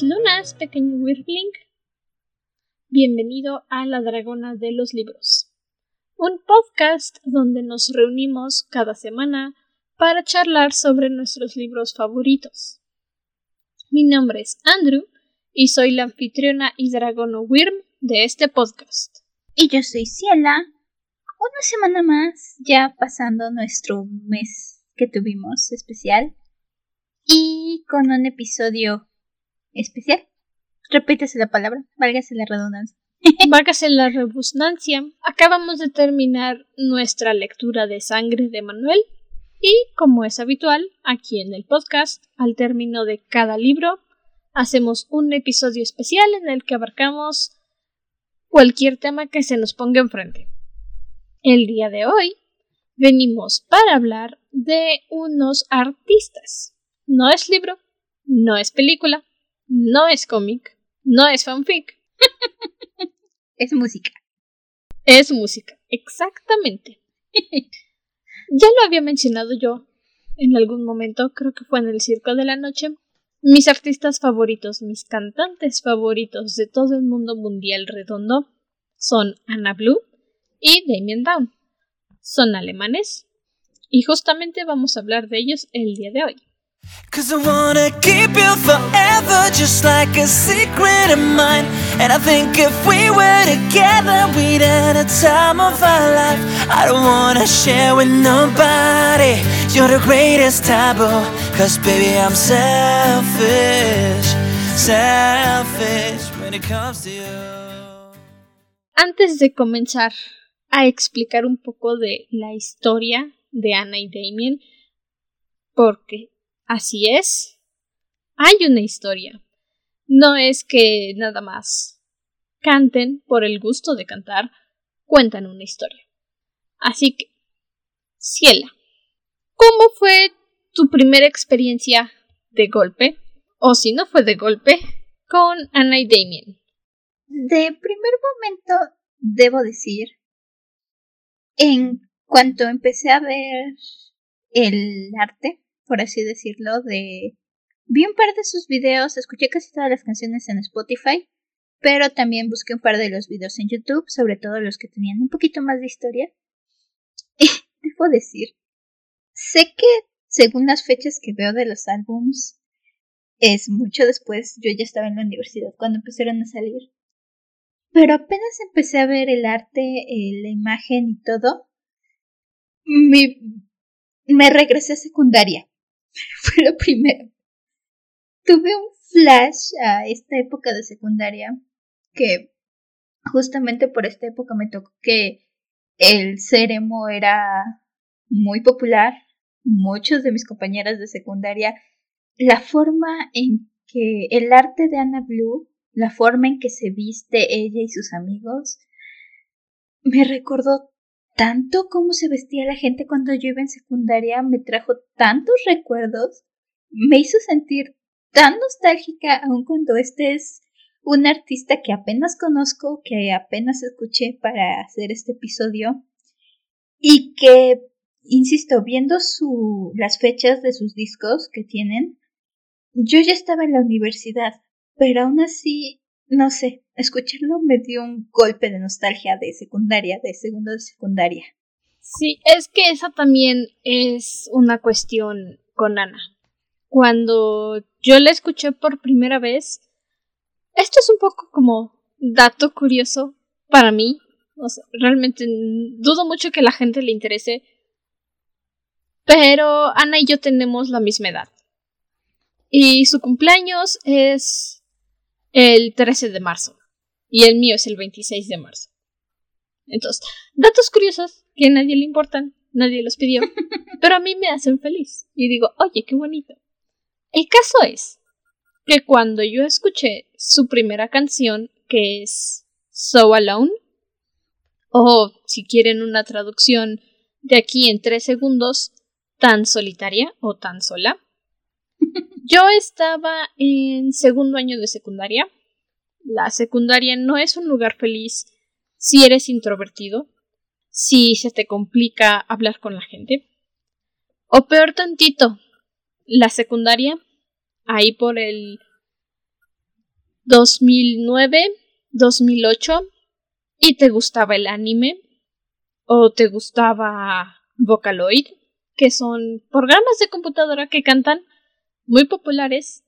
Lunas, pequeño Wirbling. Bienvenido a La Dragona de los Libros, un podcast donde nos reunimos cada semana para charlar sobre nuestros libros favoritos. Mi nombre es Andrew y soy la anfitriona y dragono Wyrm de este podcast. Y yo soy Ciela. Una semana más, ya pasando nuestro mes que tuvimos especial. Y con un episodio especial. Repítese la palabra, válgase la redundancia. Válgase la redundancia. Acabamos de terminar nuestra lectura de Sangre de Manuel. Y, como es habitual, aquí en el podcast, al término de cada libro, hacemos un episodio especial en el que abarcamos cualquier tema que se nos ponga enfrente. El día de hoy venimos para hablar de unos artistas. No es libro, no es película, no es cómic, no es fanfic. es música. Es música, exactamente. ya lo había mencionado yo en algún momento, creo que fue en el Circo de la Noche. Mis artistas favoritos, mis cantantes favoritos de todo el mundo mundial redondo son Anna Blue y Damien Down. Son alemanes y justamente vamos a hablar de ellos el día de hoy. Cause I wanna keep you forever just like a secret of mine. And I think if we were together we'd have a time of our life. I don't wanna share with nobody. You're the greatest taboo Cause baby I'm selfish Selfish when it comes to you. Antes de comenzar a explicar un poco de la historia de Anna y Damien porque Así es. Hay una historia. No es que nada más canten por el gusto de cantar, cuentan una historia. Así que, Ciela, ¿cómo fue tu primera experiencia de golpe? O si no fue de golpe, con Anna y Damien. De primer momento, debo decir, en cuanto empecé a ver el arte, por así decirlo, de... Vi un par de sus videos, escuché casi todas las canciones en Spotify, pero también busqué un par de los videos en YouTube, sobre todo los que tenían un poquito más de historia. Y debo decir, sé que según las fechas que veo de los álbums, es mucho después, yo ya estaba en la universidad cuando empezaron a salir. Pero apenas empecé a ver el arte, eh, la imagen y todo, me regresé a secundaria. fue lo primero. Tuve un flash a esta época de secundaria que justamente por esta época me tocó que el seremo era muy popular. Muchos de mis compañeras de secundaria, la forma en que el arte de Anna Blue, la forma en que se viste ella y sus amigos, me recordó tanto cómo se vestía la gente cuando yo iba en secundaria, me trajo tantos recuerdos, me hizo sentir tan nostálgica aun cuando este es un artista que apenas conozco, que apenas escuché para hacer este episodio y que, insisto, viendo las fechas de sus discos que tienen, yo ya estaba en la universidad, pero aún así no sé, escucharlo me dio un golpe de nostalgia de secundaria, de segundo de secundaria. Sí, es que esa también es una cuestión con Ana. Cuando yo la escuché por primera vez, esto es un poco como dato curioso para mí. O sea, realmente dudo mucho que la gente le interese. Pero Ana y yo tenemos la misma edad. Y su cumpleaños es el 13 de marzo y el mío es el 26 de marzo. Entonces, datos curiosos que a nadie le importan, nadie los pidió, pero a mí me hacen feliz. Y digo, oye, qué bonito. El caso es que cuando yo escuché su primera canción, que es So Alone, o si quieren una traducción de aquí en tres segundos, tan solitaria o tan sola, yo estaba en segundo año de secundaria. La secundaria no es un lugar feliz si eres introvertido, si se te complica hablar con la gente. O peor tantito, la secundaria, ahí por el 2009, 2008 y te gustaba el anime o te gustaba Vocaloid, que son programas de computadora que cantan muy populares.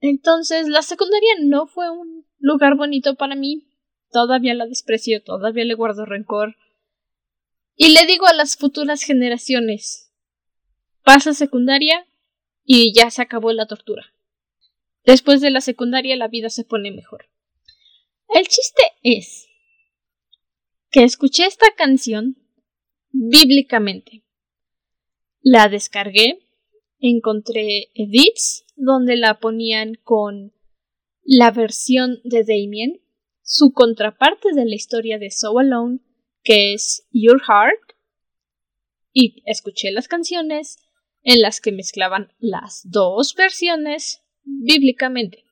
Entonces la secundaria no fue un lugar bonito para mí. Todavía la desprecio, todavía le guardo rencor. Y le digo a las futuras generaciones, pasa secundaria y ya se acabó la tortura. Después de la secundaria la vida se pone mejor. El chiste es que escuché esta canción bíblicamente. La descargué, encontré edits donde la ponían con la versión de Damien, su contraparte de la historia de So Alone, que es Your Heart, y escuché las canciones en las que mezclaban las dos versiones bíblicamente.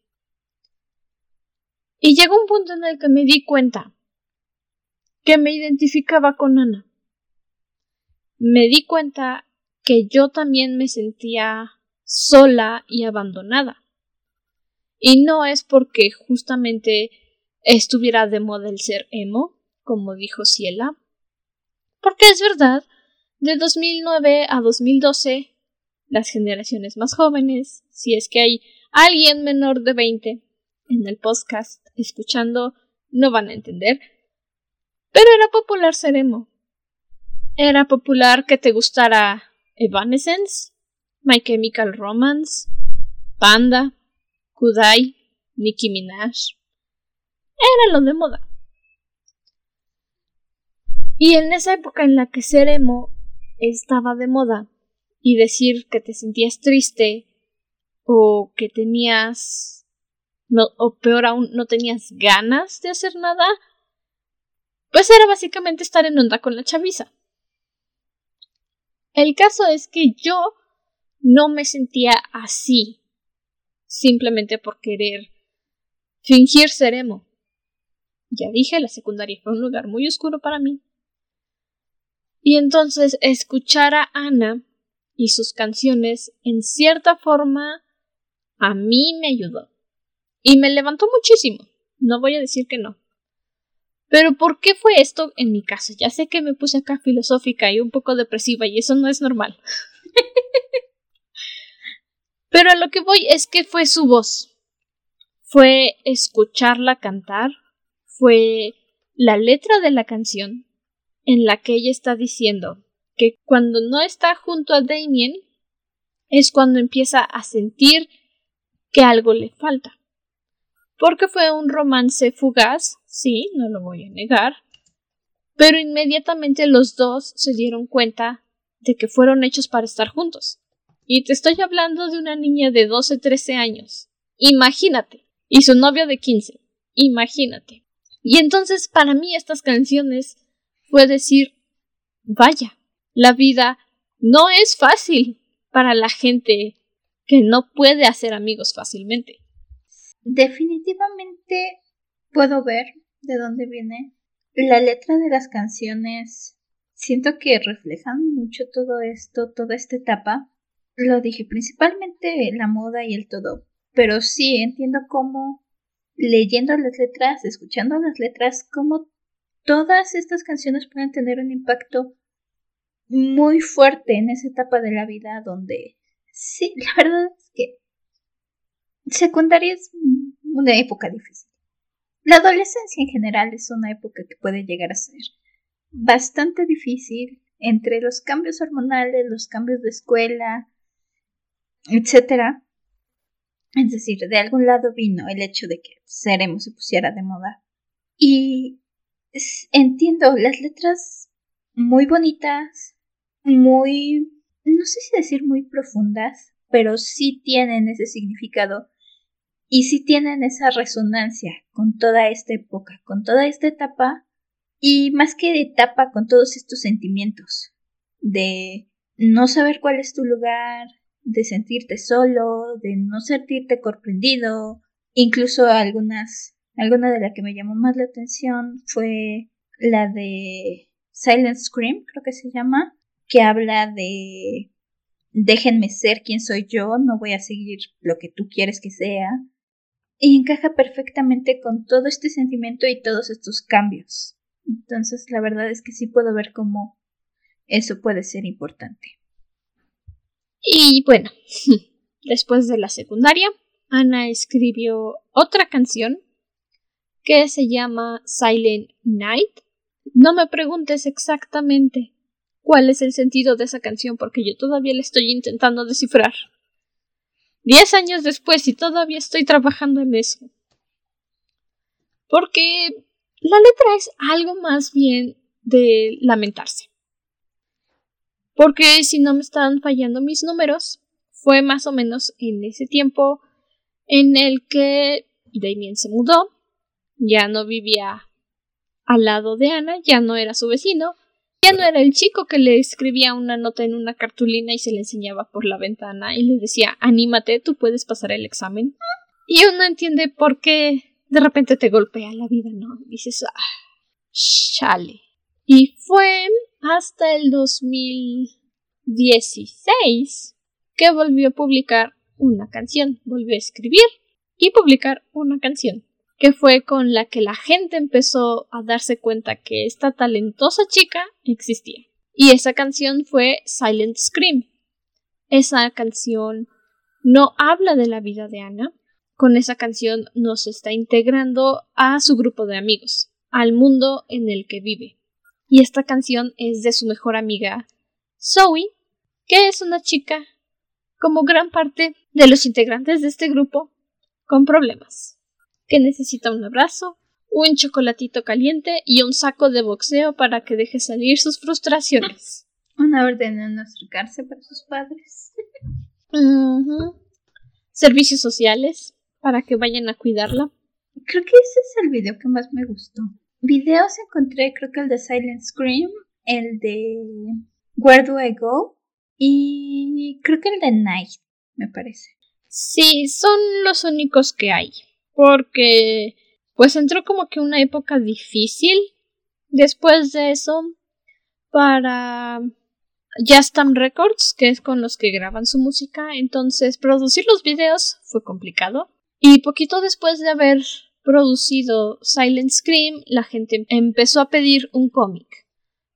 Y llegó un punto en el que me di cuenta que me identificaba con Ana. Me di cuenta que yo también me sentía sola y abandonada. Y no es porque justamente estuviera de moda el ser emo, como dijo Ciela, porque es verdad, de 2009 a 2012, las generaciones más jóvenes, si es que hay alguien menor de 20 en el podcast escuchando, no van a entender. Pero era popular ser emo. Era popular que te gustara Evanescence, My Chemical Romance, Panda, Kudai, Nicki Minaj. Era lo de moda. Y en esa época en la que ser emo estaba de moda y decir que te sentías triste o que tenías, o peor aún, no tenías ganas de hacer nada, pues era básicamente estar en onda con la chaviza. El caso es que yo no me sentía así, simplemente por querer fingir ser emo. Ya dije, la secundaria fue un lugar muy oscuro para mí. Y entonces escuchar a Ana y sus canciones en cierta forma a mí me ayudó. Y me levantó muchísimo. No voy a decir que no. Pero ¿por qué fue esto en mi caso? Ya sé que me puse acá filosófica y un poco depresiva y eso no es normal. Pero a lo que voy es que fue su voz. Fue escucharla cantar. Fue la letra de la canción en la que ella está diciendo que cuando no está junto a Damien es cuando empieza a sentir que algo le falta. Porque fue un romance fugaz, sí, no lo voy a negar, pero inmediatamente los dos se dieron cuenta de que fueron hechos para estar juntos. Y te estoy hablando de una niña de 12, 13 años. Imagínate. Y su novio de 15. Imagínate. Y entonces para mí estas canciones fue decir, vaya, la vida no es fácil para la gente que no puede hacer amigos fácilmente. Definitivamente puedo ver de dónde viene. La letra de las canciones siento que reflejan mucho todo esto, toda esta etapa. Lo dije, principalmente la moda y el todo. Pero sí entiendo cómo leyendo las letras, escuchando las letras, cómo todas estas canciones pueden tener un impacto muy fuerte en esa etapa de la vida donde Sí, la verdad secundaria es una época difícil. La adolescencia en general es una época que puede llegar a ser bastante difícil entre los cambios hormonales, los cambios de escuela, etcétera. Es decir, de algún lado vino el hecho de que Seremos se pusiera de moda. Y entiendo las letras muy bonitas, muy no sé si decir muy profundas, pero sí tienen ese significado y sí tienen esa resonancia con toda esta época, con toda esta etapa y más que etapa con todos estos sentimientos de no saber cuál es tu lugar, de sentirte solo, de no sentirte comprendido, incluso algunas, alguna de las que me llamó más la atención fue la de Silent Scream, creo que se llama, que habla de déjenme ser quien soy yo, no voy a seguir lo que tú quieres que sea. Y encaja perfectamente con todo este sentimiento y todos estos cambios. Entonces, la verdad es que sí puedo ver cómo eso puede ser importante. Y bueno, después de la secundaria, Ana escribió otra canción que se llama Silent Night. No me preguntes exactamente cuál es el sentido de esa canción porque yo todavía la estoy intentando descifrar. Diez años después y todavía estoy trabajando en eso. Porque la letra es algo más bien de lamentarse. Porque si no me están fallando mis números, fue más o menos en ese tiempo en el que Damien se mudó, ya no vivía al lado de Ana, ya no era su vecino, ya no era el chico que le escribía una nota en una cartulina y se le enseñaba por la ventana y le decía anímate, tú puedes pasar el examen. Y uno entiende por qué de repente te golpea la vida, ¿no? dices, ah, chale. Y fue hasta el 2016 que volvió a publicar una canción, volvió a escribir y publicar una canción, que fue con la que la gente empezó a darse cuenta que esta talentosa chica existía. Y esa canción fue Silent Scream. Esa canción no habla de la vida de Ana, con esa canción nos está integrando a su grupo de amigos, al mundo en el que vive. Y esta canción es de su mejor amiga, Zoe, que es una chica, como gran parte de los integrantes de este grupo, con problemas, que necesita un abrazo, un chocolatito caliente y un saco de boxeo para que deje salir sus frustraciones. Una orden de no acercarse para sus padres. Servicios sociales, para que vayan a cuidarla. Creo que ese es el video que más me gustó. Videos encontré, creo que el de Silent Scream, el de Where Do I Go y creo que el de Night, me parece. Sí, son los únicos que hay. Porque pues entró como que una época difícil después de eso para Justam Records, que es con los que graban su música, entonces producir los videos fue complicado. Y poquito después de haber producido Silent Scream, la gente empezó a pedir un cómic,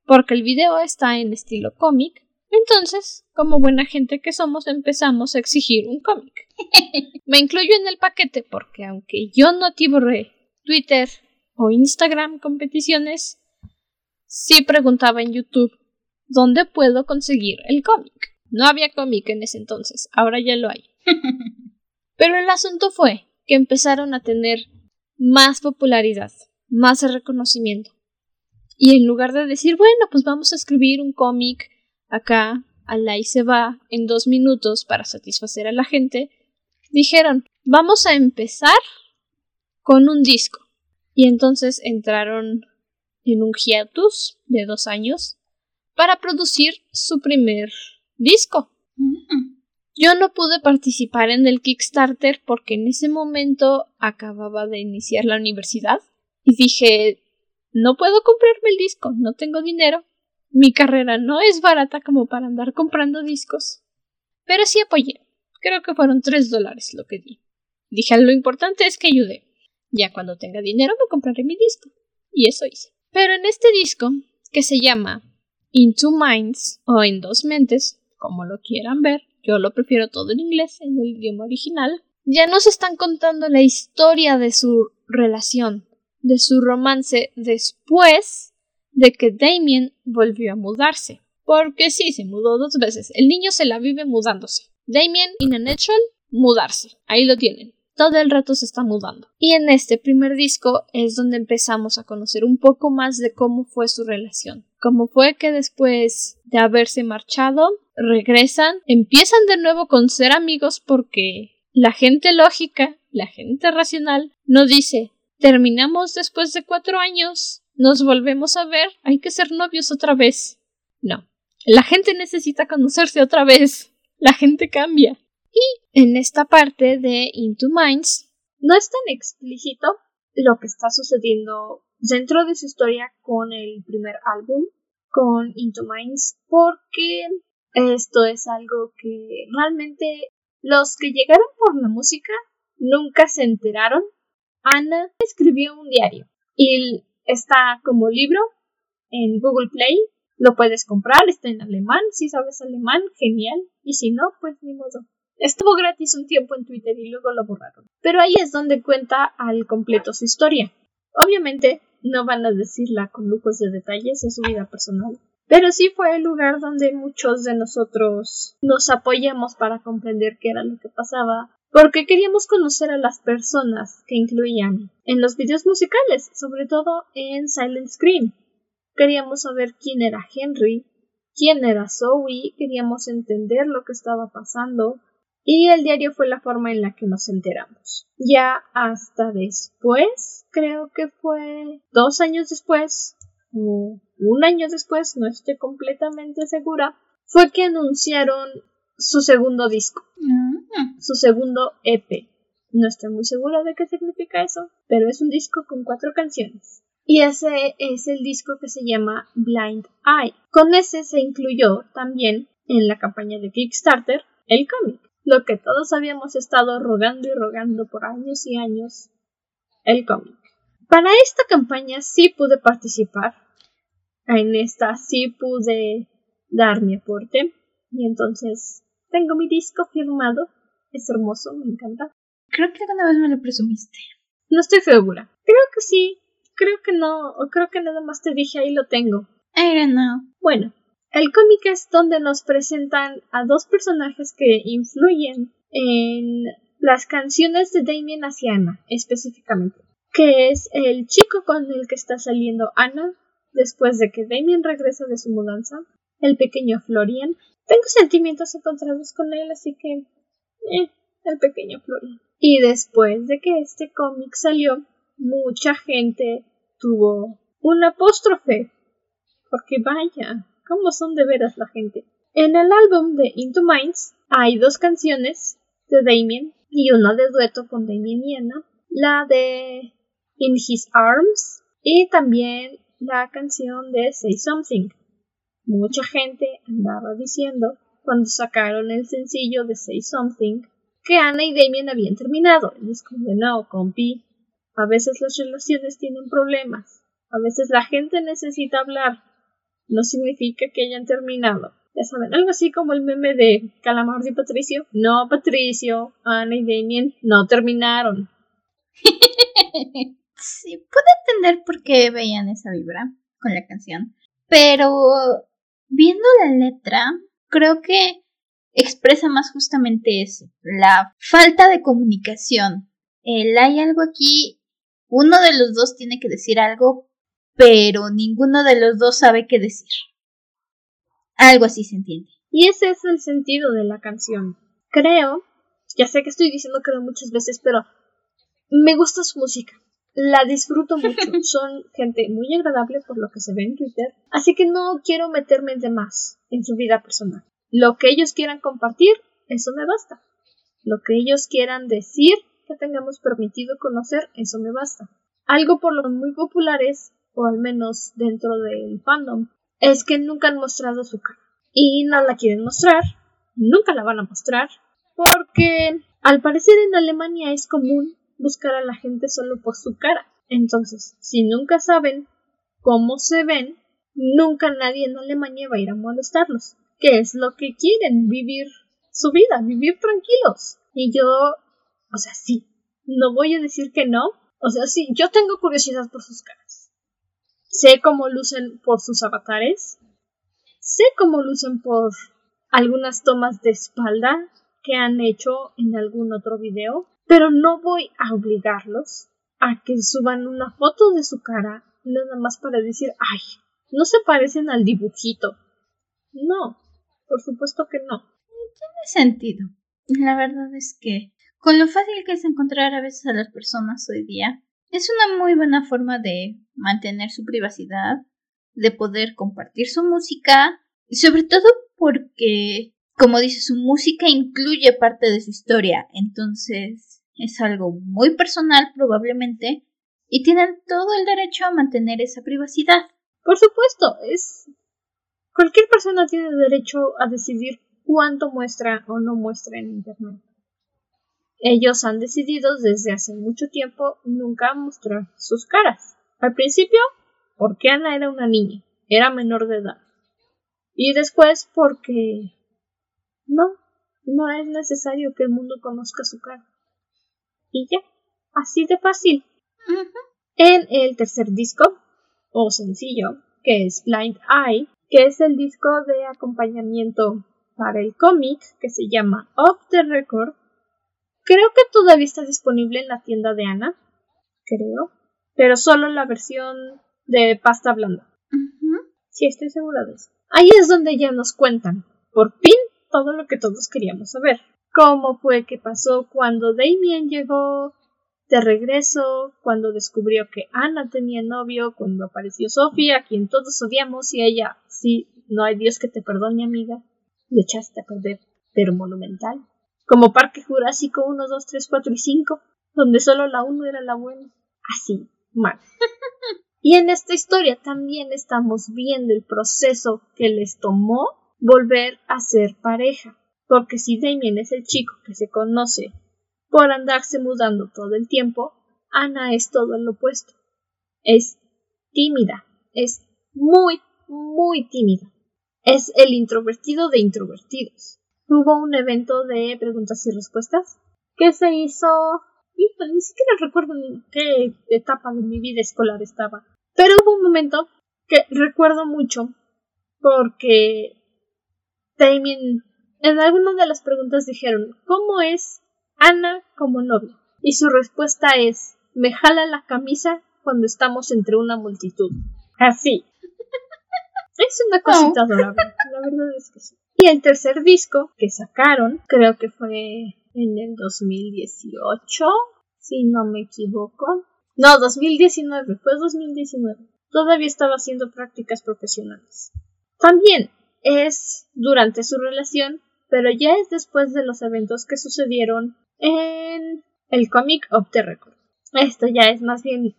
porque el video está en estilo cómic. Entonces, como buena gente que somos, empezamos a exigir un cómic. Me incluyo en el paquete porque aunque yo no atiborré Twitter o Instagram competiciones, sí preguntaba en YouTube dónde puedo conseguir el cómic. No había cómic en ese entonces, ahora ya lo hay. Pero el asunto fue que empezaron a tener más popularidad, más reconocimiento. Y en lugar de decir, bueno, pues vamos a escribir un cómic acá, al y se va en dos minutos para satisfacer a la gente, dijeron, vamos a empezar con un disco. Y entonces entraron en un hiatus de dos años para producir su primer disco. Mm. Yo no pude participar en el Kickstarter porque en ese momento acababa de iniciar la universidad y dije no puedo comprarme el disco, no tengo dinero. Mi carrera no es barata como para andar comprando discos. Pero sí apoyé. Creo que fueron tres dólares lo que di. Dije lo importante es que ayudé. Ya cuando tenga dinero me compraré mi disco. Y eso hice. Pero en este disco, que se llama In Two Minds o En Dos Mentes, como lo quieran ver, yo lo prefiero todo en inglés, en el idioma original, ya nos están contando la historia de su relación, de su romance después de que Damien volvió a mudarse. Porque sí, se mudó dos veces. El niño se la vive mudándose. Damien, in a mudarse. Ahí lo tienen. Todo el rato se está mudando. Y en este primer disco es donde empezamos a conocer un poco más de cómo fue su relación. Cómo fue que después de haberse marchado, regresan, empiezan de nuevo con ser amigos porque la gente lógica, la gente racional, no dice terminamos después de cuatro años, nos volvemos a ver, hay que ser novios otra vez. No. La gente necesita conocerse otra vez. La gente cambia. Y en esta parte de Into Minds no es tan explícito lo que está sucediendo dentro de su historia con el primer álbum, con Into Minds, porque esto es algo que realmente los que llegaron por la música nunca se enteraron, Ana escribió un diario y está como libro en Google Play. Lo puedes comprar, está en alemán. Si sabes alemán, genial. Y si no, pues ni modo. Estuvo gratis un tiempo en Twitter y luego lo borraron. Pero ahí es donde cuenta al completo su historia. Obviamente no van a decirla con lujos de detalles de su vida personal, pero sí fue el lugar donde muchos de nosotros nos apoyamos para comprender qué era lo que pasaba, porque queríamos conocer a las personas que incluían en los videos musicales, sobre todo en Silent Scream. Queríamos saber quién era Henry, quién era Zoe, queríamos entender lo que estaba pasando, y el diario fue la forma en la que nos enteramos. Ya hasta después, creo que fue dos años después, o un año después, no estoy completamente segura, fue que anunciaron su segundo disco, mm. su segundo EP. No estoy muy segura de qué significa eso, pero es un disco con cuatro canciones. Y ese es el disco que se llama Blind Eye. Con ese se incluyó también en la campaña de Kickstarter el cómic lo que todos habíamos estado rogando y rogando por años y años, el cómic. Para esta campaña sí pude participar, en esta sí pude dar mi aporte, y entonces tengo mi disco firmado, es hermoso, me encanta. Creo que alguna vez me lo presumiste. No estoy segura. Creo que sí, creo que no, o creo que nada más te dije ahí lo tengo. I don't know. Bueno, el cómic es donde nos presentan a dos personajes que influyen en las canciones de Damien hacia Anna, específicamente, que es el chico con el que está saliendo Anna después de que Damien regresa de su mudanza, el pequeño Florian. Tengo sentimientos encontrados con él, así que... Eh, el pequeño Florian. Y después de que este cómic salió, mucha gente tuvo un apóstrofe. Porque vaya, cómo son de veras la gente. En el álbum de Into Minds hay dos canciones de Damien y una de dueto con Damien y Anna, la de In His Arms y también la canción de Say Something. Mucha gente andaba diciendo cuando sacaron el sencillo de Say Something que Anna y Damien habían terminado. Y es como, no, a veces las relaciones tienen problemas, a veces la gente necesita hablar, no significa que hayan terminado. Ya saben, algo así como el meme de Calamar y Patricio. No, Patricio, Ana y Damien no terminaron. sí, puedo entender por qué veían esa vibra con la canción. Pero viendo la letra, creo que expresa más justamente eso, la falta de comunicación. El hay algo aquí, uno de los dos tiene que decir algo, pero ninguno de los dos sabe qué decir. Algo así se entiende. Y ese es el sentido de la canción. Creo, ya sé que estoy diciendo creo muchas veces, pero me gusta su música. La disfruto mucho. Son gente muy agradable por lo que se ve en Twitter. Así que no quiero meterme de más en su vida personal. Lo que ellos quieran compartir, eso me basta. Lo que ellos quieran decir que tengamos permitido conocer, eso me basta. Algo por lo muy populares o al menos dentro del fandom, es que nunca han mostrado su cara. Y no la quieren mostrar, nunca la van a mostrar, porque al parecer en Alemania es común buscar a la gente solo por su cara. Entonces, si nunca saben cómo se ven, nunca nadie en Alemania va a ir a molestarlos. ¿Qué es lo que quieren? Vivir su vida, vivir tranquilos. Y yo, o sea, sí, no voy a decir que no. O sea, sí, yo tengo curiosidad por sus caras. Sé cómo lucen por sus avatares. Sé cómo lucen por algunas tomas de espalda que han hecho en algún otro video. Pero no voy a obligarlos a que suban una foto de su cara nada más para decir, ay, no se parecen al dibujito. No, por supuesto que no. Tiene sentido. La verdad es que con lo fácil que es encontrar a veces a las personas hoy día, es una muy buena forma de mantener su privacidad, de poder compartir su música y sobre todo porque, como dice, su música incluye parte de su historia, entonces es algo muy personal probablemente y tienen todo el derecho a mantener esa privacidad. Por supuesto, es cualquier persona tiene derecho a decidir cuánto muestra o no muestra en internet. Ellos han decidido desde hace mucho tiempo nunca mostrar sus caras. Al principio, porque Ana era una niña, era menor de edad. Y después porque no, no es necesario que el mundo conozca su cara. Y ya, así de fácil. En el tercer disco, o sencillo, que es Blind Eye, que es el disco de acompañamiento para el cómic que se llama Off the Record, Creo que todavía está disponible en la tienda de Ana. Creo. Pero solo la versión de pasta blanda. Sí, estoy segura de eso. Ahí es donde ya nos cuentan, por fin, todo lo que todos queríamos saber. Cómo fue que pasó cuando Damien llegó de regreso, cuando descubrió que Ana tenía novio, cuando apareció Sofía, a quien todos odiamos, y ella, sí, no hay Dios que te perdone, amiga, le echaste a perder, pero monumental como Parque Jurásico 1, 2, 3, 4 y 5, donde solo la 1 era la buena. Así, mal. y en esta historia también estamos viendo el proceso que les tomó volver a ser pareja. Porque si Damien es el chico que se conoce por andarse mudando todo el tiempo, Ana es todo lo opuesto. Es tímida, es muy, muy tímida. Es el introvertido de introvertidos hubo un evento de preguntas y respuestas que se hizo y pues, ni siquiera recuerdo en qué etapa de mi vida escolar estaba. Pero hubo un momento que recuerdo mucho porque Damien en alguna de las preguntas dijeron ¿Cómo es Ana como novia? Y su respuesta es me jala la camisa cuando estamos entre una multitud. Así. Es una cosita adorable, la verdad es que sí. Y el tercer disco que sacaron, creo que fue en el 2018, si no me equivoco. No, 2019, fue 2019. Todavía estaba haciendo prácticas profesionales. También es durante su relación, pero ya es después de los eventos que sucedieron en el Comic of the Record. Esto ya es más bien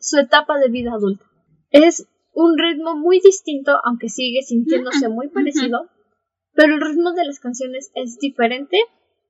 su etapa de vida adulta. Es un ritmo muy distinto, aunque sigue sintiéndose muy parecido, pero el ritmo de las canciones es diferente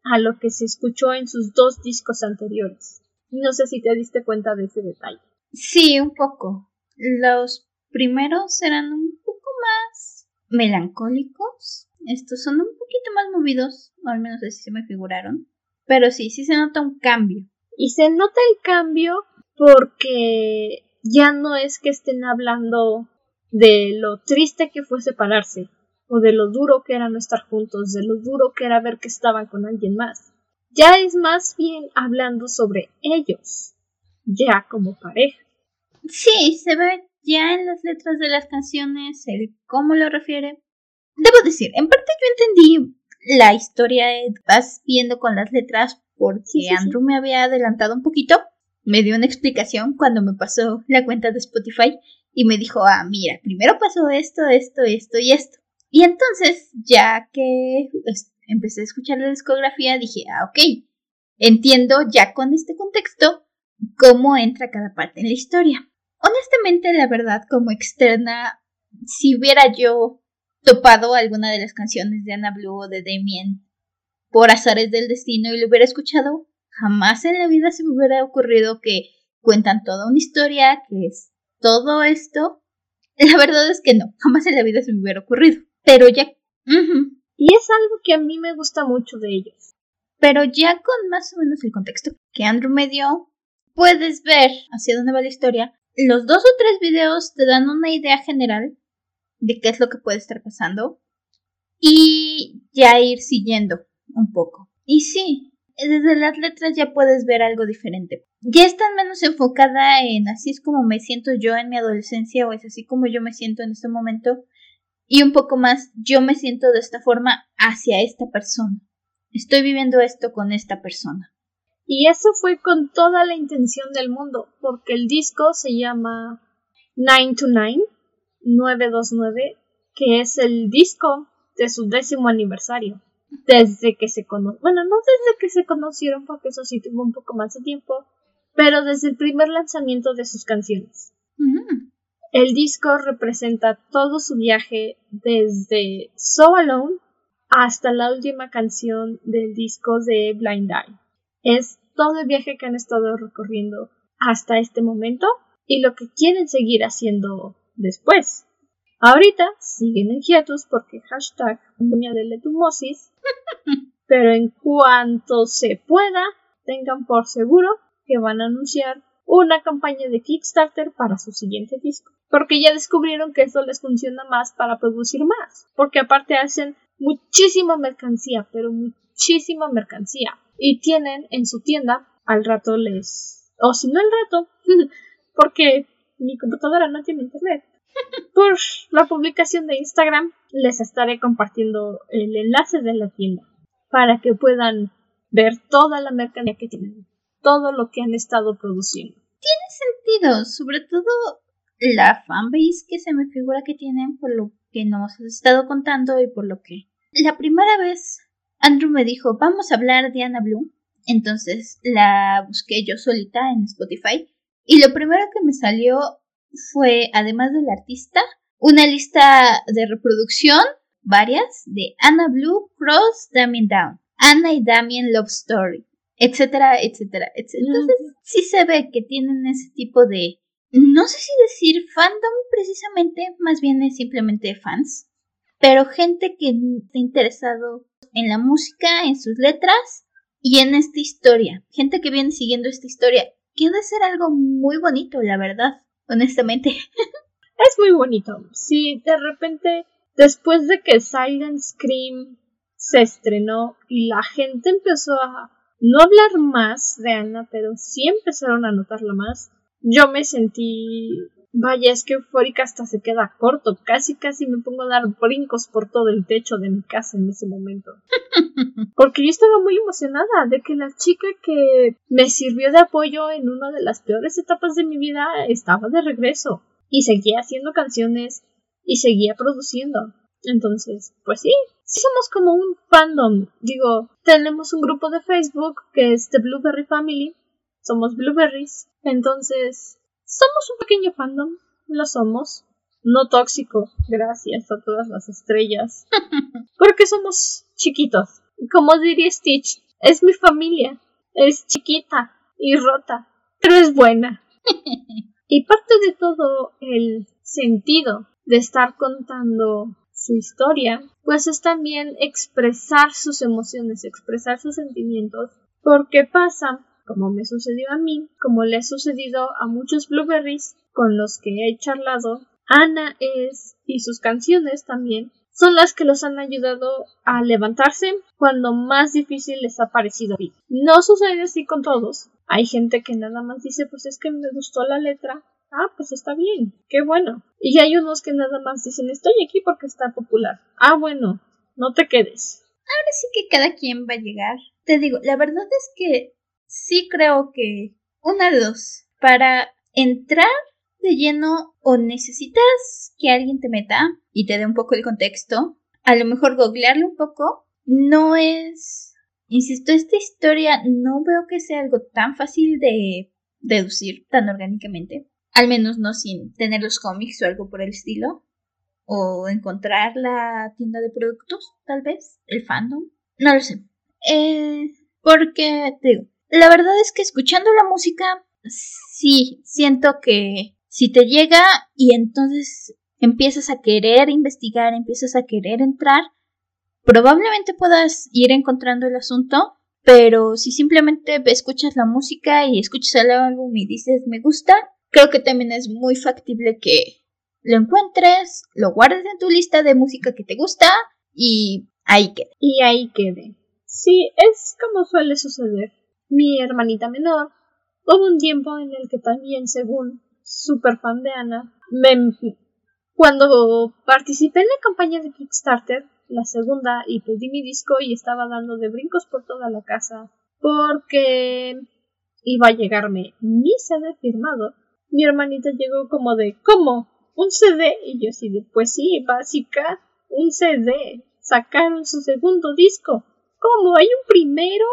a lo que se escuchó en sus dos discos anteriores. No sé si te diste cuenta de ese detalle. Sí, un poco. Los primeros eran un poco más melancólicos. Estos son un poquito más movidos, o al menos así se me figuraron. Pero sí, sí se nota un cambio. Y se nota el cambio porque ya no es que estén hablando de lo triste que fue separarse, o de lo duro que era no estar juntos, de lo duro que era ver que estaban con alguien más. Ya es más bien hablando sobre ellos, ya como pareja. Sí, se ve ya en las letras de las canciones el cómo lo refiere. Debo decir, en parte yo entendí la historia, vas viendo con las letras porque Andrew me había adelantado un poquito, me dio una explicación cuando me pasó la cuenta de Spotify y me dijo, ah, mira, primero pasó esto, esto, esto y esto. Y entonces, ya que empecé a escuchar la discografía, dije, ah, ok, entiendo ya con este contexto cómo entra cada parte en la historia. Honestamente, la verdad, como externa, si hubiera yo topado alguna de las canciones de Anna Blue o de Damien por azares del destino y lo hubiera escuchado, jamás en la vida se me hubiera ocurrido que cuentan toda una historia, que es todo esto. La verdad es que no, jamás en la vida se me hubiera ocurrido. Pero ya... Y es algo que a mí me gusta mucho de ellos. Pero ya con más o menos el contexto que Andrew me dio, puedes ver hacia dónde va la historia. Los dos o tres videos te dan una idea general de qué es lo que puede estar pasando y ya ir siguiendo un poco. Y sí, desde las letras ya puedes ver algo diferente. Ya están menos enfocada en así es como me siento yo en mi adolescencia o es así como yo me siento en este momento, y un poco más yo me siento de esta forma hacia esta persona. Estoy viviendo esto con esta persona. Y eso fue con toda la intención del mundo, porque el disco se llama 929, 929, que es el disco de su décimo aniversario. Desde que se conocieron, bueno, no desde que se conocieron, porque eso sí tuvo un poco más de tiempo, pero desde el primer lanzamiento de sus canciones. El disco representa todo su viaje desde So Alone hasta la última canción del disco de Blind Eye. Es todo el viaje que han estado recorriendo hasta este momento y lo que quieren seguir haciendo después. Ahorita siguen en hiatus porque hashtag pandemia de letumosis, pero en cuanto se pueda, tengan por seguro que van a anunciar una campaña de Kickstarter para su siguiente disco. Porque ya descubrieron que eso les funciona más para producir más. Porque aparte hacen muchísima mercancía, pero muchísima mercancía. Y tienen en su tienda, al rato les... o si no al rato, porque mi computadora no tiene internet. Por la publicación de Instagram les estaré compartiendo el enlace de la tienda para que puedan ver toda la mercancía que tienen, todo lo que han estado produciendo. Tiene sentido, sobre todo la fanbase que se me figura que tienen por lo que nos has estado contando y por lo que la primera vez Andrew me dijo vamos a hablar de Anna Blue entonces la busqué yo solita en Spotify y lo primero que me salió fue además del artista una lista de reproducción varias de Anna Blue Cross Damien Down Anna y Damien Love Story etcétera, etcétera, etcétera. Entonces, sí se ve que tienen ese tipo de, no sé si decir fandom precisamente, más bien es simplemente fans, pero gente que está interesado en la música, en sus letras y en esta historia. Gente que viene siguiendo esta historia. Que debe ser algo muy bonito, la verdad, honestamente. es muy bonito. Sí, de repente, después de que Silent Scream se estrenó y la gente empezó a no hablar más de Ana, pero sí empezaron a notarla más. Yo me sentí, vaya, es que eufórica hasta se queda corto. Casi, casi me pongo a dar brincos por todo el techo de mi casa en ese momento. Porque yo estaba muy emocionada de que la chica que me sirvió de apoyo en una de las peores etapas de mi vida estaba de regreso. Y seguía haciendo canciones y seguía produciendo. Entonces, pues sí, sí somos como un fandom. Digo, tenemos un grupo de Facebook que es The Blueberry Family. Somos Blueberries. Entonces, somos un pequeño fandom. Lo somos. No tóxico, gracias a todas las estrellas. Porque somos chiquitos. Como diría Stitch, es mi familia. Es chiquita y rota, pero es buena. y parte de todo el sentido de estar contando su historia, pues es también expresar sus emociones, expresar sus sentimientos, porque pasa, como me sucedió a mí, como le ha sucedido a muchos blueberries con los que he charlado, Ana es, y sus canciones también, son las que los han ayudado a levantarse cuando más difícil les ha parecido No sucede así con todos. Hay gente que nada más dice, pues es que me gustó la letra Ah, pues está bien, qué bueno. Y hay unos que nada más dicen, estoy aquí porque está popular. Ah, bueno, no te quedes. Ahora sí que cada quien va a llegar. Te digo, la verdad es que sí creo que una de dos. Para entrar de lleno o necesitas que alguien te meta y te dé un poco el contexto, a lo mejor googlearlo un poco, no es... Insisto, esta historia no veo que sea algo tan fácil de deducir tan orgánicamente. Al menos no sin tener los cómics o algo por el estilo. O encontrar la tienda de productos, tal vez. El fandom. No lo sé. Eh, porque, digo, la verdad es que escuchando la música, sí, siento que si te llega y entonces empiezas a querer investigar, empiezas a querer entrar, probablemente puedas ir encontrando el asunto, pero si simplemente escuchas la música y escuchas el álbum y dices me gusta, creo que también es muy factible que lo encuentres, lo guardes en tu lista de música que te gusta y ahí quede. Y ahí quede. Sí, es como suele suceder. Mi hermanita menor hubo un tiempo en el que también, según super fan de Ana, me, cuando participé en la campaña de Kickstarter, la segunda, y pedí mi disco y estaba dando de brincos por toda la casa porque iba a llegarme mi CD firmado mi hermanita llegó como de, ¿cómo? ¿Un CD? Y yo así de, pues sí, básica, un CD. Sacaron su segundo disco. ¿Cómo? ¿Hay un primero?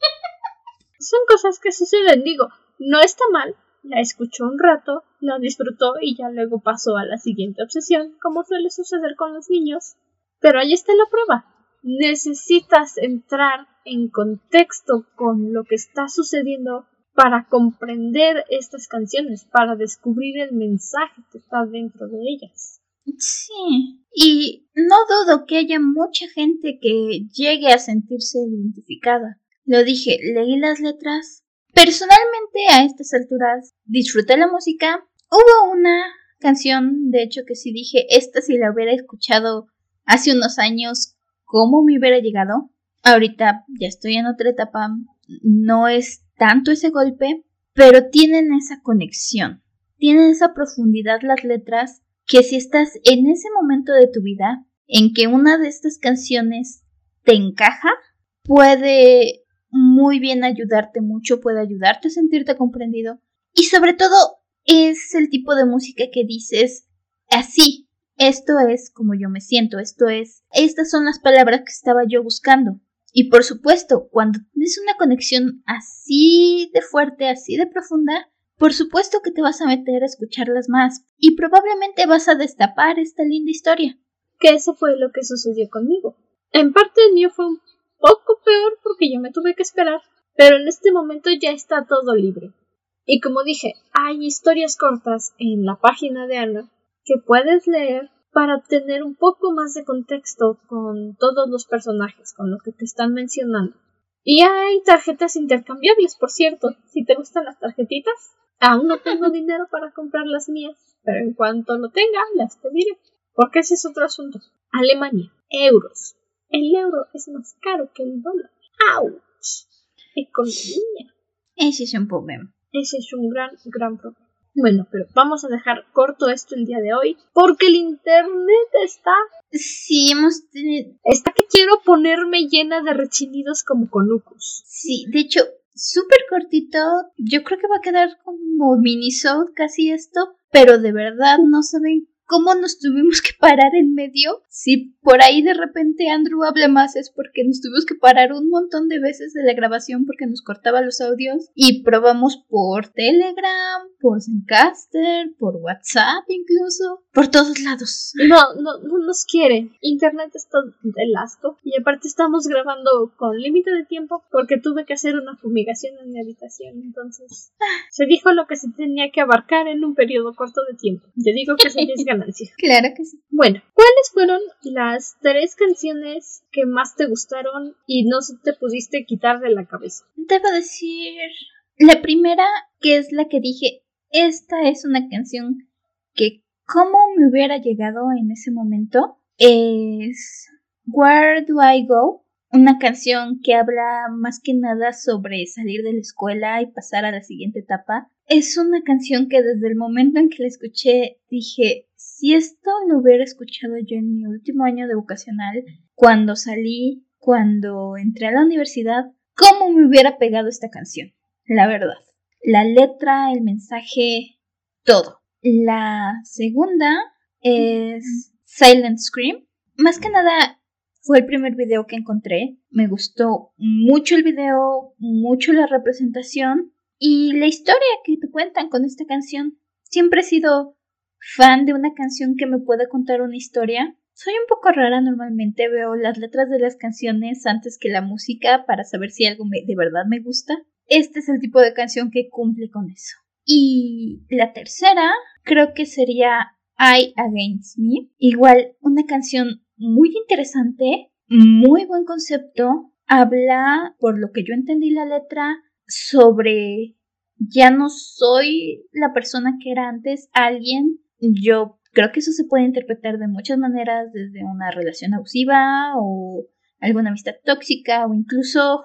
Son cosas que suceden, digo, no está mal. La escuchó un rato, la disfrutó y ya luego pasó a la siguiente obsesión, como suele suceder con los niños. Pero ahí está la prueba. necesitas entrar en contexto con lo que está sucediendo para comprender estas canciones, para descubrir el mensaje que está dentro de ellas. Sí, y no dudo que haya mucha gente que llegue a sentirse identificada. Lo dije, leí las letras. Personalmente a estas alturas disfruté la música. Hubo una canción, de hecho, que sí dije, esta si la hubiera escuchado hace unos años, ¿cómo me hubiera llegado? Ahorita ya estoy en otra etapa, no es tanto ese golpe, pero tienen esa conexión, tienen esa profundidad las letras que si estás en ese momento de tu vida en que una de estas canciones te encaja, puede muy bien ayudarte mucho, puede ayudarte a sentirte comprendido y sobre todo es el tipo de música que dices así, esto es como yo me siento, esto es, estas son las palabras que estaba yo buscando. Y por supuesto, cuando tienes una conexión así de fuerte, así de profunda, por supuesto que te vas a meter a escucharlas más y probablemente vas a destapar esta linda historia. Que eso fue lo que sucedió conmigo. En parte el mío fue un poco peor porque yo me tuve que esperar, pero en este momento ya está todo libre. Y como dije, hay historias cortas en la página de Ana que puedes leer para obtener un poco más de contexto con todos los personajes, con lo que te están mencionando. Y hay tarjetas intercambiables, por cierto. Si te gustan las tarjetitas, aún no tengo dinero para comprar las mías, pero en cuanto lo tenga, las pediré. Porque ese es otro asunto. Alemania, euros. El euro es más caro que el dólar. ¡Auch! Economía. Ese es un problema. Ese es un gran, gran problema. Bueno, pero vamos a dejar corto esto el día de hoy porque el internet está... Sí, hemos tenido... Está que quiero ponerme llena de rechinidos como conucos. Sí, de hecho, súper cortito. Yo creo que va a quedar como minisode casi esto, pero de verdad no saben cómo nos tuvimos que parar en medio. Si por ahí de repente Andrew habla más es porque nos tuvimos que parar un montón de veces de la grabación porque nos cortaba los audios y probamos por Telegram, por Zencaster, por WhatsApp incluso, por todos lados. No, no, no nos quiere. Internet está del asco y aparte estamos grabando con límite de tiempo porque tuve que hacer una fumigación en mi habitación. Entonces se dijo lo que se tenía que abarcar en un periodo corto de tiempo. Yo digo que se Claro que sí. Bueno, ¿cuáles fueron las tres canciones que más te gustaron y no se te pudiste quitar de la cabeza? Debo decir, la primera, que es la que dije, esta es una canción que cómo me hubiera llegado en ese momento, es Where Do I Go? Una canción que habla más que nada sobre salir de la escuela y pasar a la siguiente etapa. Es una canción que desde el momento en que la escuché dije, si esto lo hubiera escuchado yo en mi último año de vocacional, cuando salí, cuando entré a la universidad, ¿cómo me hubiera pegado esta canción? La verdad. La letra, el mensaje, todo. La segunda es Silent Scream. Más que nada fue el primer video que encontré. Me gustó mucho el video, mucho la representación y la historia que te cuentan con esta canción. Siempre he sido fan de una canción que me pueda contar una historia. Soy un poco rara normalmente, veo las letras de las canciones antes que la música para saber si algo de verdad me gusta. Este es el tipo de canción que cumple con eso. Y la tercera creo que sería I Against Me. Igual, una canción muy interesante, muy buen concepto. Habla, por lo que yo entendí la letra, sobre ya no soy la persona que era antes, alguien yo creo que eso se puede interpretar de muchas maneras, desde una relación abusiva o alguna amistad tóxica o incluso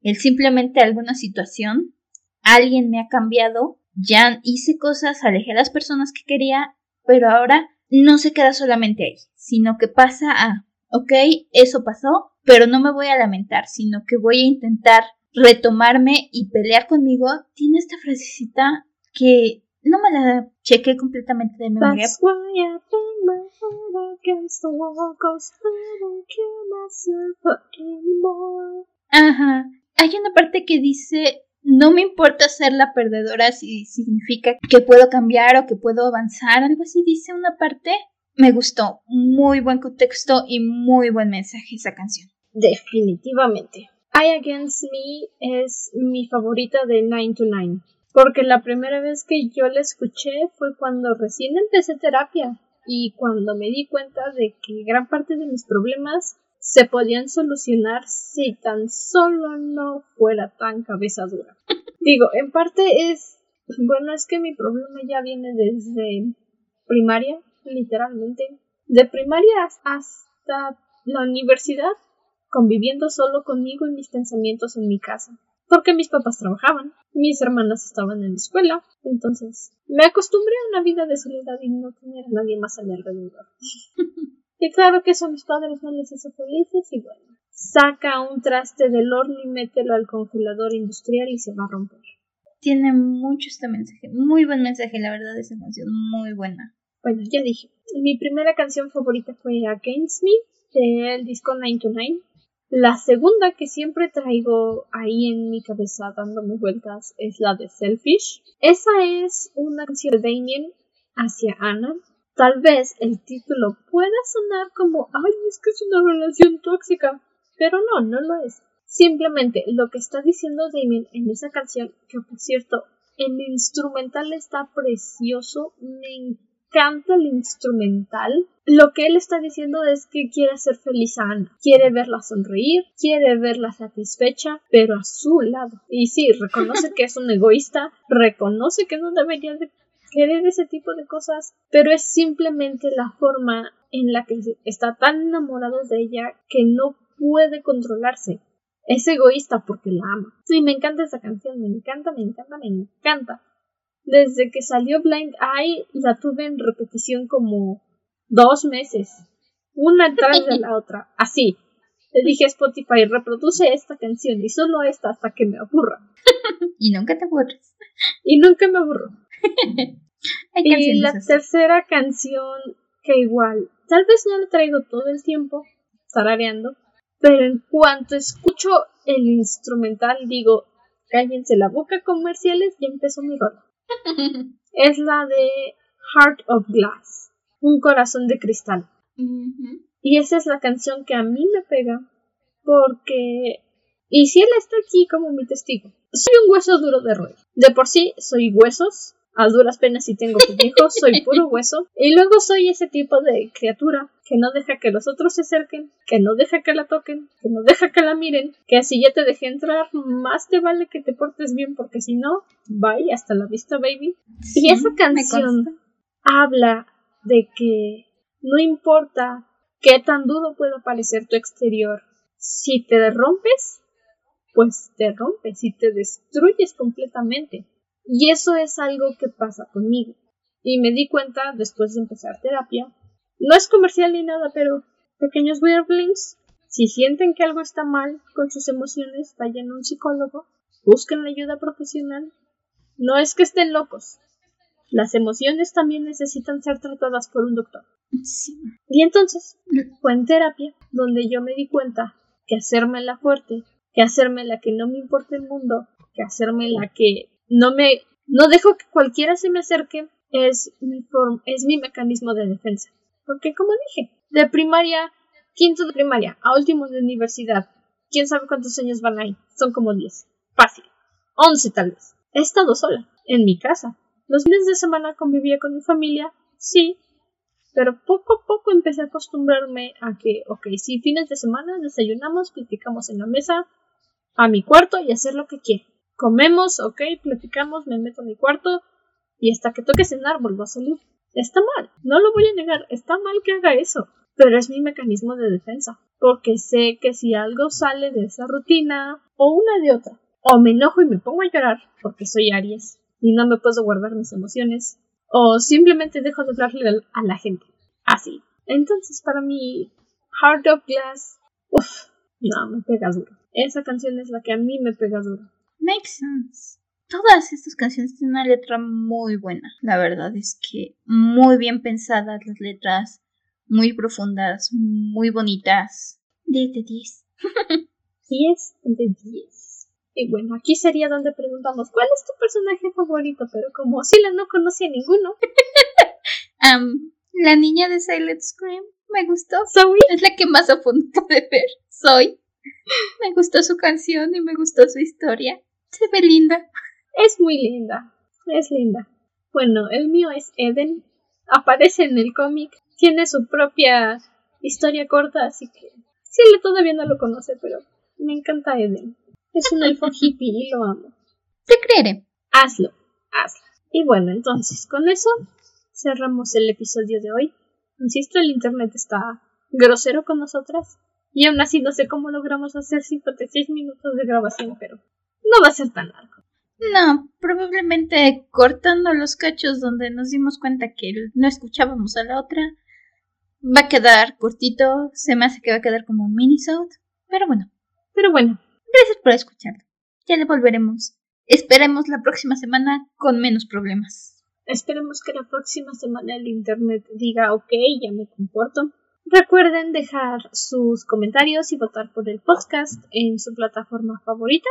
el simplemente alguna situación. Alguien me ha cambiado, ya hice cosas, alejé a las personas que quería, pero ahora no se queda solamente ahí, sino que pasa a, ok, eso pasó, pero no me voy a lamentar, sino que voy a intentar retomarme y pelear conmigo. Tiene esta frasecita que no me la chequé completamente de memoria. Ajá. Hay una parte que dice, no me importa ser la perdedora si significa que puedo cambiar o que puedo avanzar, algo así dice una parte. Me gustó, muy buen contexto y muy buen mensaje esa canción. Definitivamente. I Against Me es mi favorita de 9 to 9. Porque la primera vez que yo la escuché fue cuando recién empecé terapia y cuando me di cuenta de que gran parte de mis problemas se podían solucionar si tan solo no fuera tan cabeza dura. Digo, en parte es, bueno, es que mi problema ya viene desde primaria, literalmente. De primaria hasta la universidad, conviviendo solo conmigo y mis pensamientos en mi casa. Porque mis papás trabajaban, mis hermanas estaban en la escuela, entonces me acostumbré a una vida de soledad y no tener a nadie más a mi alrededor. y claro que eso a mis padres no les hizo felices y bueno, saca un traste del horno y mételo al congelador industrial y se va a romper. Tiene mucho este mensaje, muy buen mensaje, la verdad, esa canción, muy buena. Bueno, ya dije, mi primera canción favorita fue Against Me, del disco 9 La segunda que siempre traigo ahí en mi cabeza dándome vueltas es la de Selfish. Esa es una canción de Damien hacia Anna. Tal vez el título pueda sonar como, ay, es que es una relación tóxica, pero no, no lo es. Simplemente lo que está diciendo Damien en esa canción, que por cierto, el instrumental está precioso, me canta el instrumental, lo que él está diciendo es que quiere hacer feliz a Ana, quiere verla sonreír, quiere verla satisfecha, pero a su lado. Y sí, reconoce que es un egoísta, reconoce que no debería de querer ese tipo de cosas, pero es simplemente la forma en la que está tan enamorado de ella que no puede controlarse. Es egoísta porque la ama. Sí, me encanta esa canción, me encanta, me encanta, me encanta. Desde que salió Blind Eye la tuve en repetición como dos meses, una tras de la otra, así. Le dije a Spotify, reproduce esta canción y solo esta hasta que me aburra. y nunca te aburres. Y nunca me aburro. y la tercera canción que igual, tal vez no la traigo todo el tiempo, tarareando, pero en cuanto escucho el instrumental digo, cállense la boca comerciales y empezó mi rola es la de Heart of Glass, un corazón de cristal. Y esa es la canción que a mí me pega porque... Y si él está aquí como mi testigo. Soy un hueso duro de roer. De por sí soy huesos, a duras penas si tengo hijos, soy puro hueso. Y luego soy ese tipo de criatura que no deja que los otros se acerquen, que no deja que la toquen, que no deja que la miren, que si ya te dejé entrar, más te vale que te portes bien porque si no, bye, hasta la vista, baby. y esa canción habla de que no importa qué tan duro pueda parecer tu exterior, si te rompes, pues te rompes y te destruyes completamente. Y eso es algo que pasa conmigo. Y me di cuenta después de empezar terapia. No es comercial ni nada, pero pequeños weirdlings, si sienten que algo está mal con sus emociones, vayan a un psicólogo, busquen la ayuda profesional. No es que estén locos. Las emociones también necesitan ser tratadas por un doctor. Y entonces fue en terapia donde yo me di cuenta que hacerme la fuerte, que hacerme la que no me importa el mundo, que hacerme la que no me, no dejo que cualquiera se me acerque, es mi form, es mi mecanismo de defensa. Porque como dije, de primaria, quinto de primaria, a último de universidad, quién sabe cuántos años van ahí, son como 10, fácil, 11 tal vez. He estado sola, en mi casa. Los fines de semana convivía con mi familia, sí, pero poco a poco empecé a acostumbrarme a que, ok, sí, fines de semana desayunamos, platicamos en la mesa, a mi cuarto y hacer lo que quiera. Comemos, ok, platicamos, me meto en mi cuarto y hasta que toque cenar vuelvo a salir. Está mal, no lo voy a negar, está mal que haga eso, pero es mi mecanismo de defensa, porque sé que si algo sale de esa rutina o una de otra, o me enojo y me pongo a llorar porque soy Aries y no me puedo guardar mis emociones, o simplemente dejo de hablarle a la gente. Así. Entonces, para mí, Heart of Glass, uff, no, me pega duro. Esa canción es la que a mí me pega duro. Makes sense. Todas estas canciones tienen una letra muy buena. La verdad es que muy bien pensadas las letras, muy profundas, muy bonitas. 10 de 10. 10 de 10. Y bueno, aquí sería donde preguntamos, ¿cuál es tu personaje favorito? Pero como Sila no conocía ninguno. um, la niña de Silent Scream me gustó. Soy. Es la que más a fondo puede ver. Soy. Me gustó su canción y me gustó su historia. Se ve linda. Es muy linda. Es linda. Bueno, el mío es Eden. Aparece en el cómic. Tiene su propia historia corta, así que sí, todavía no lo conoce, pero me encanta Eden. Es un elfo hippie y lo amo. Te creeré. Hazlo, hazlo. Y bueno, entonces, con eso cerramos el episodio de hoy. Insisto, el internet está grosero con nosotras. Y aún así no sé cómo logramos hacer 56 minutos de grabación, pero no va a ser tan largo. No, probablemente cortando los cachos donde nos dimos cuenta que no escuchábamos a la otra, va a quedar cortito, se me hace que va a quedar como un minisode, pero bueno. Pero bueno. Gracias por escucharlo. Ya le volveremos. Esperemos la próxima semana con menos problemas. Esperemos que la próxima semana el internet diga ok, ya me comporto. Recuerden dejar sus comentarios y votar por el podcast en su plataforma favorita.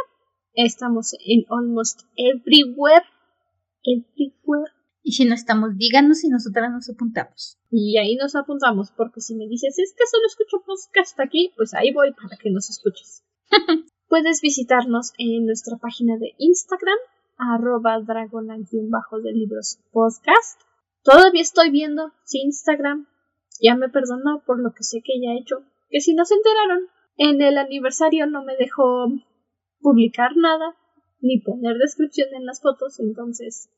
Estamos en almost everywhere. Everywhere. Y si no estamos, díganos y nosotras nos apuntamos. Y ahí nos apuntamos, porque si me dices, es que solo escucho podcast aquí, pues ahí voy para que nos escuches. Puedes visitarnos en nuestra página de Instagram, arroba bajo de libros podcast. Todavía estoy viendo si Instagram ya me perdonó por lo que sé que ella ha hecho. Que si no se enteraron, en el aniversario no me dejó publicar nada, ni poner descripción en las fotos, entonces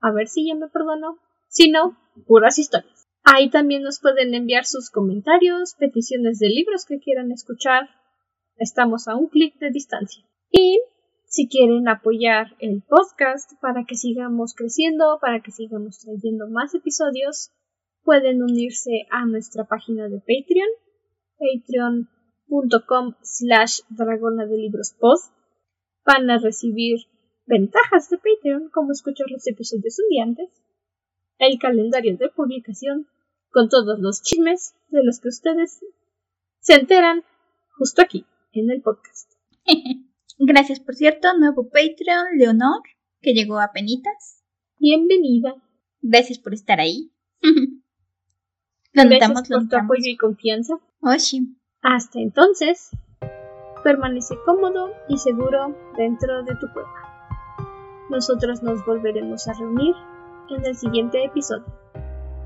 a ver si ya me perdonó. Si no, puras historias. Ahí también nos pueden enviar sus comentarios, peticiones de libros que quieran escuchar. Estamos a un clic de distancia. Y si quieren apoyar el podcast para que sigamos creciendo, para que sigamos trayendo más episodios, pueden unirse a nuestra página de Patreon, patreon.com slash dragona de libros post. Van a recibir ventajas de Patreon como escuchar los episodios un día antes, el calendario de publicación con todos los chismes de los que ustedes se enteran justo aquí en el podcast. Gracias, por cierto, nuevo Patreon, Leonor, que llegó a penitas. Bienvenida. Gracias por estar ahí. Lo Gracias por tu apoyo y confianza. Oh, sí. Hasta entonces, permanece cómodo y seguro dentro de tu cueva. Nosotros nos volveremos a reunir en el siguiente episodio.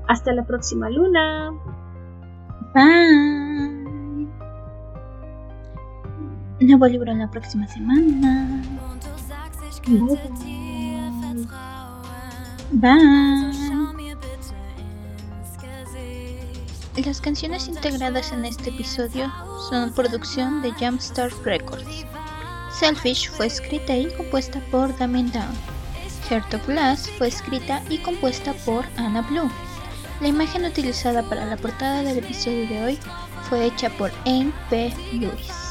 Hasta la próxima luna. Bye. Nuevo libro la próxima semana. Bye. Las canciones integradas en este episodio son producción de Jumpstart Records. Selfish fue escrita y compuesta por Damien Down. Heart of Glass fue escrita y compuesta por Anna Blue. La imagen utilizada para la portada del episodio de hoy fue hecha por Anne P. Lewis.